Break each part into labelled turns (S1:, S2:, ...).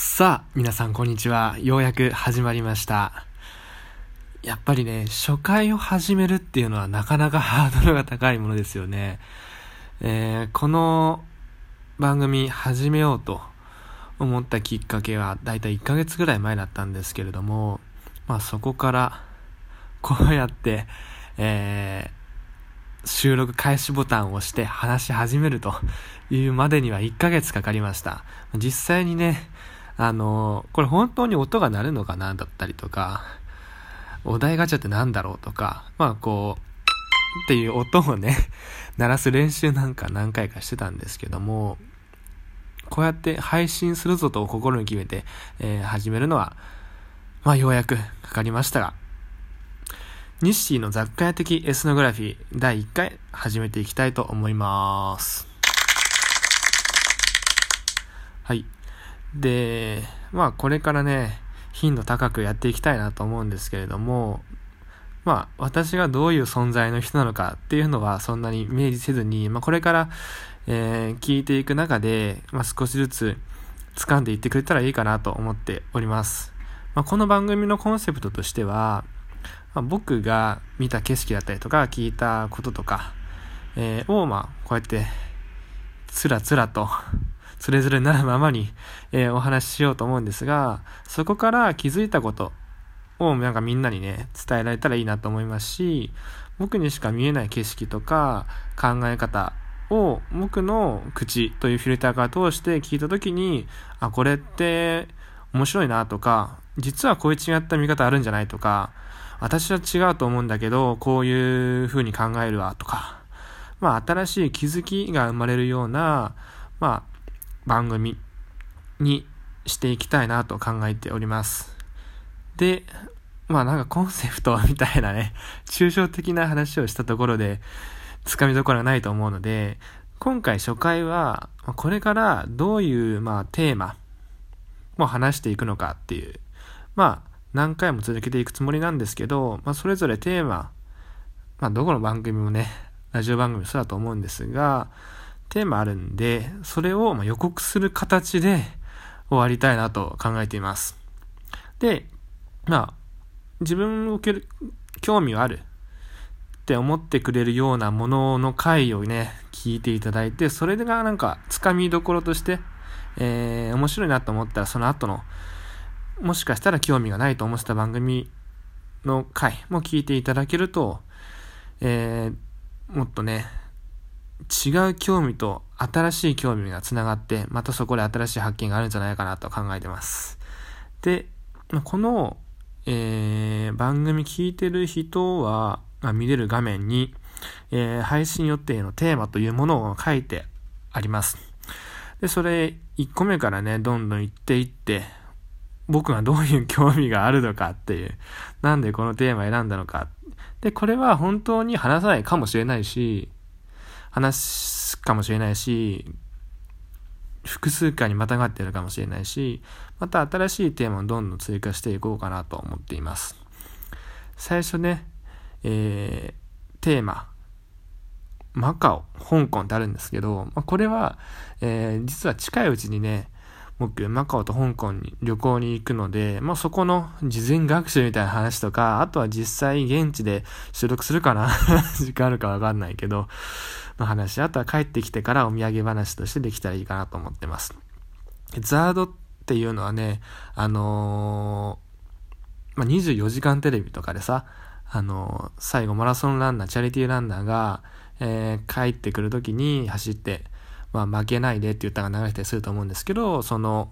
S1: さあ、皆さんこんにちは。ようやく始まりました。やっぱりね、初回を始めるっていうのはなかなか ハードルが高いものですよね。えーこの番組始めようと思ったきっかけはだいたい1ヶ月ぐらい前だったんですけれども、まあそこから こうやって、えー収録開始ボタンを押して話し始めるというまでには1ヶ月かかりました。実際にね、あのこれ本当に音が鳴るのかなだったりとか、お題ガチャってなんだろうとか、まあこう、っていう音をね、鳴らす練習なんか何回かしてたんですけども、こうやって配信するぞと心に決めて、えー始めるのは、まあようやくかかりましたが、日誌の雑貨屋的エスノグラフィー第1回始めていきたいと思います。はい。で、まあこれからね、頻度高くやっていきたいなと思うんですけれども、まあ私がどういう存在の人なのかっていうのはそんなに明示せずに、まあこれから、えー聞いていく中で、まあ少しずつ掴んでいってくれたらいいかなと思っております。まあこの番組のコンセプトとしては、まあ僕が見た景色だったりとか聞いたこととか、えーをまあこうやってつらつらとそれぞれなるままに、えーお話ししようと思うんですがそこから気づいたことをなんかみんなにね伝えられたらいいなと思いますし僕にしか見えない景色とか考え方を僕の口というフィルターから通して聞いた時にあこれって面白いなとか実はこういう違った見方あるんじゃないとか私は違うと思うんだけどこういう風に考えるわとかまあ新しい気づきが生まれるようなまあ番組にしていきたいなと考えております。でまあなんかコンセプトみたいなね 抽象的な話をしたところでつかみどころがないと思うので今回初回はこれからどういうまあテーマを話していくのかっていうまあ何回も続けていくつもりなんですけど、まあ、それぞれテーマ、まあ、どこの番組もねラジオ番組もそうだと思うんですがテーマあるんでそれをま予告する形で終わりたいなと考えています。でまあ自分を受ける興味があるって思ってくれるようなものの回をね聞いていただいてそれがなんかつかみどころとして、えー面白いなと思ったらその後のもしかしたら興味がないと思ってた番組の回も聞いていただけると、えーもっとね、違う興味と新しい興味がつながって、またそこで新しい発見があるんじゃないかなと考えてます。で、この、えー番組聞いてる人は、まあ見れる画面に、えー配信予定のテーマというものを書いてあります。で、それ1個目からね、どんどん言っていって、僕がどういう興味があるのかっていう、なんでこのテーマ選んだのか。で、これは本当に話さないかもしれないし、話すかもしれないし、複数回にまたがってるかもしれないし、また新しいテーマをどんどん追加していこうかなと思っています。最初ね、えー、テーマ、マカオ、香港ってあるんですけど、まあ、これは、えー実は近いうちにね、僕、マカオと香港に旅行に行くので、まあ、そこの事前学習みたいな話とか、あとは実際現地で収録するかな 時間あるかわかんないけど、の話、あとは帰ってきてからお土産話としてできたらいいかなと思ってます。ザードっていうのはね、あのーまあ、24時間テレビとかでさ、あのー最後マラソンランナー、チャリティーランナーが、えー帰ってくる時に走って、まあ、負けないでって言ったが流れたりすると思うんですけど、その、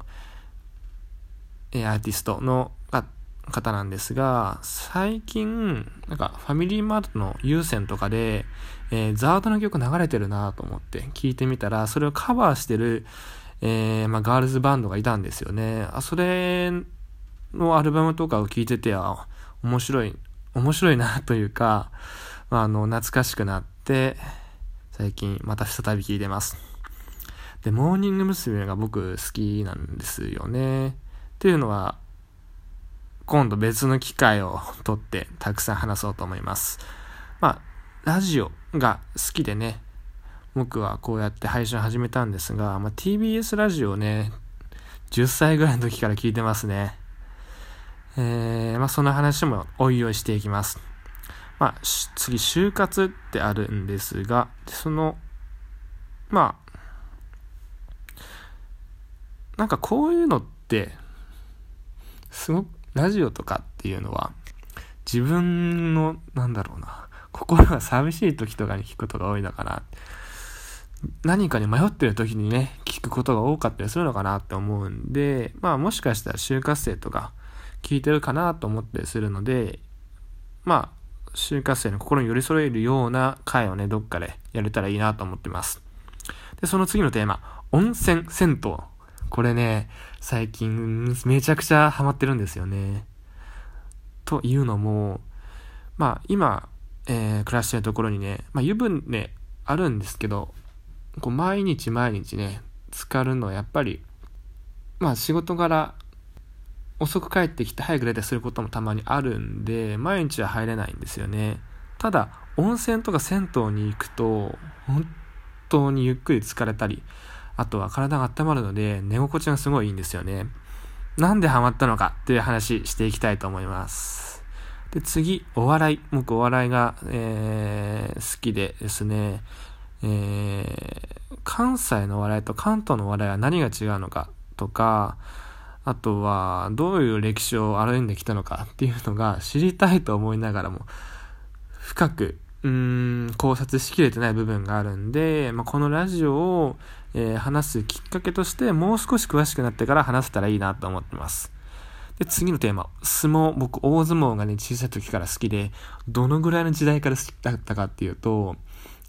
S1: えアーティストのが方なんですが、最近、なんかファミリーマートの有線とかで、えーザードの曲流れてるなと思って聞いてみたら、それをカバーしてる、えーまあ、ガールズバンドがいたんですよね。あ、それのアルバムとかを聞いてて、あ、面白い、面白いなというか、まあ、あの、懐かしくなって、最近また再び聞いてます。で、モーニング娘。が僕好きなんですよね。っていうのは、今度別の機会をとってたくさん話そうと思います。まあ、ラジオが好きでね、僕はこうやって配信始めたんですが、まあ、TBS ラジオね、10歳ぐらいの時から聞いてますね。えー、まあその話もおいおいしていきます。まあ、次、就活ってあるんですが、その、まあ、なんかこういうのって、すごく、ラジオとかっていうのは、自分の、なんだろうな、心が寂しい時とかに聞くことが多いのかな。何かに迷ってる時にね、聞くことが多かったりするのかなって思うんで、まあもしかしたら就活生とか聞いてるかなと思ったりするので、まあ、就活生の心に寄り添えるような回をね、どっかでやれたらいいなと思ってます。で、その次のテーマ、温泉、銭湯。これね、最近めちゃくちゃハマってるんですよね。というのも、まあ今、えー、暮らしてるところにね、まあ湯船あるんですけど、こう毎日毎日ね、浸かるのはやっぱり、まあ仕事柄遅く帰ってきて早く出たりすることもたまにあるんで、毎日は入れないんですよね。ただ、温泉とか銭湯に行くと、本当にゆっくり疲れたり、あとは体が温まるので寝心地がすごいいいんですよね。なんでハマったのかっていう話していきたいと思います。で、次、お笑い。僕お笑いが、えー、好きでですね、えー、関西のお笑いと関東のお笑いは何が違うのかとか、あとはどういう歴史を歩んできたのかっていうのが知りたいと思いながらも深くうん考察しきれてない部分があるんで、まあ、このラジオを、えー、話すきっかけとしてもう少し詳しくなってから話せたらいいなと思ってます。で、次のテーマ。相撲。僕、大相撲がね、小さい時から好きで、どのぐらいの時代から好きだったかっていうと、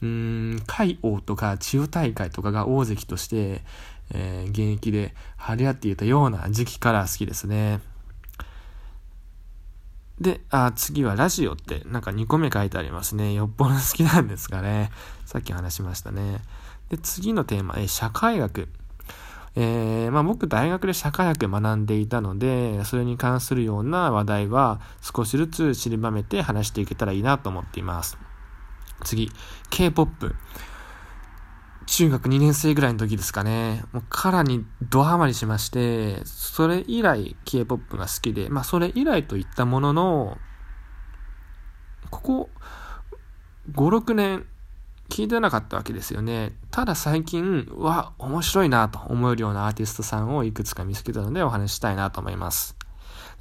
S1: うーん、海王とか千代大会とかが大関として、えー、現役で張り合っていたような時期から好きですね。で、あ、次はラジオってなんか2個目書いてありますね。よっぽど好きなんですかね。さっき話しましたね。で、次のテーマ、え社会学。えー、まあ僕大学で社会学学んでいたので、それに関するような話題は少しずつ散りばめて話していけたらいいなと思っています。次、K-POP。中学2年生ぐらいの時ですかね。もうカラにドハマりしまして、それ以来 K-POP が好きで、まあそれ以来といったものの、ここ5、6年聞いてなかったわけですよね。ただ最近、わ、面白いなと思えるようなアーティストさんをいくつか見つけたのでお話したいなと思います。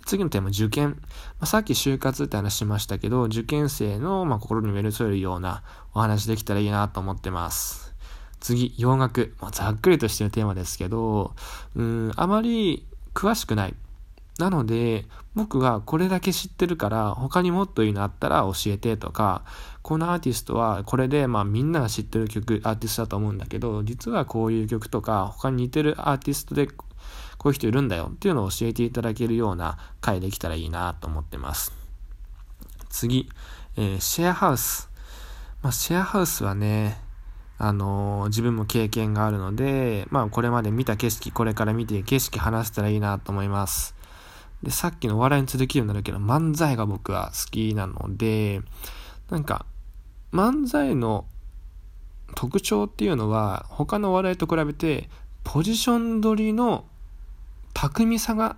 S1: 次のテーマ、受験。まあ、さっき就活って話しましたけど、受験生の、まあ、心に寄り添えるようなお話できたらいいなと思ってます。次、洋楽。まあ、ざっくりとしてるテーマですけど、うん、あまり詳しくない。なので、僕がこれだけ知ってるから、他にもっといいのあったら教えてとか、このアーティストはこれで、まあみんなが知ってる曲、アーティストだと思うんだけど、実はこういう曲とか、他に似てるアーティストで、こういう人いるんだよっていうのを教えていただけるような回できたらいいなと思ってます。次、えー、シェアハウス。まあ、シェアハウスはね、あのー、自分も経験があるので、まあこれまで見た景色、これから見て景色話せたらいいなと思います。で、さっきの笑いに続きになるけど、漫才が僕は好きなので、なんか、漫才の特徴っていうのは、他の笑いと比べて、ポジション取りの巧みさが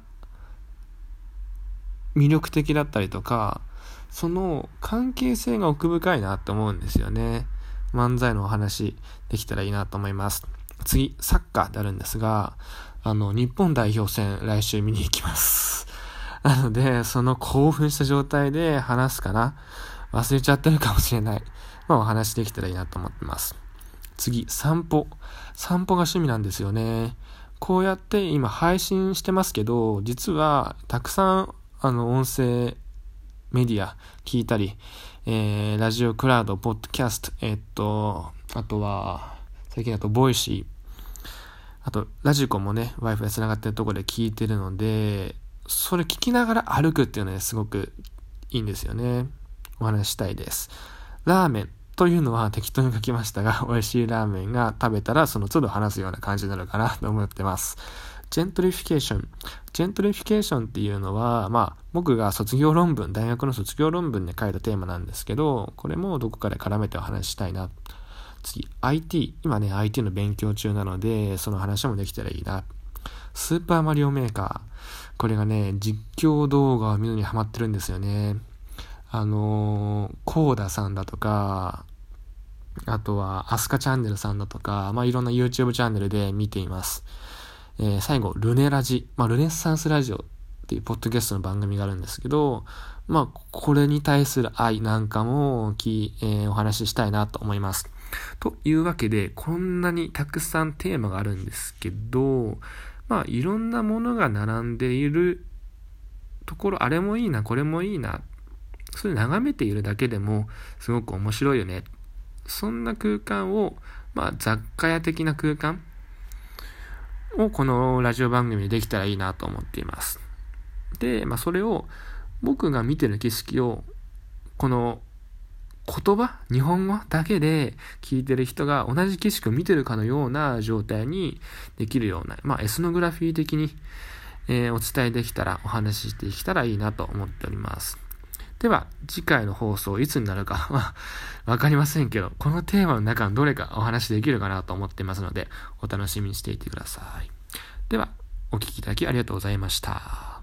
S1: 魅力的だったりとか、その関係性が奥深いなって思うんですよね。漫才のお話できたらいいなと思います。次、サッカーであるんですが、あの、日本代表戦来週見に行きます。なので、その興奮した状態で話すかな。忘れちゃってるかもしれない。まあ、お話できたらいいなと思ってます。次、散歩。散歩が趣味なんですよね。こうやって今配信してますけど、実はたくさんあの音声メディア聞いたり、えー、ラジオクラウド、ポッドキャスト、え、っと、あとは、最近だと、ボイシー、あと、ラジコもね、Wi-Fi 繋がってるところで聞いてるので、それ聞きながら歩くっていうのは、ね、すごくいいんですよね。お話したいです。ラーメンというのは適当に書きましたが、美味しいラーメンが食べたらその都度話すような感じなるかなと思ってます。ジェントリフィケーション。ジェントリフィケーションっていうのは、まあ、僕が卒業論文、大学の卒業論文で書いたテーマなんですけど、これもどこかで絡めてお話ししたいな。次、IT。今ね、IT の勉強中なので、その話もできたらいいな。スーパーマリオメーカー。これがね、実況動画を見るにハマってるんですよね。あのー、コーダさんだとか、あとは、アスカチャンネルさんだとか、まあ、いろんな YouTube チャンネルで見ています。えー、最後、ルネラジ。まあ、ルネッサンスラジオっていうポッドキャストの番組があるんですけど、まあ、これに対する愛なんかもき、えー、お話ししたいなと思います。というわけで、こんなにたくさんテーマがあるんですけど、まあ、いろんなものが並んでいるところ、あれもいいな、これもいいな、それ眺めているだけでもすごく面白いよね。そんな空間を、まあ、雑貨屋的な空間をこのラジオ番組でできたらいいなと思っています。で、まあ、それを僕が見てる景色をこの言葉日本語だけで聞いてる人が同じ景色を見てるかのような状態にできるような、まあ、エスノグラフィー的に、えー、お伝えできたら、お話ししていけたらいいなと思っております。では、次回の放送いつになるかは わかりませんけど、このテーマの中のどれかお話しできるかなと思ってますので、お楽しみにしていてください。では、お聴きいただきありがとうございました。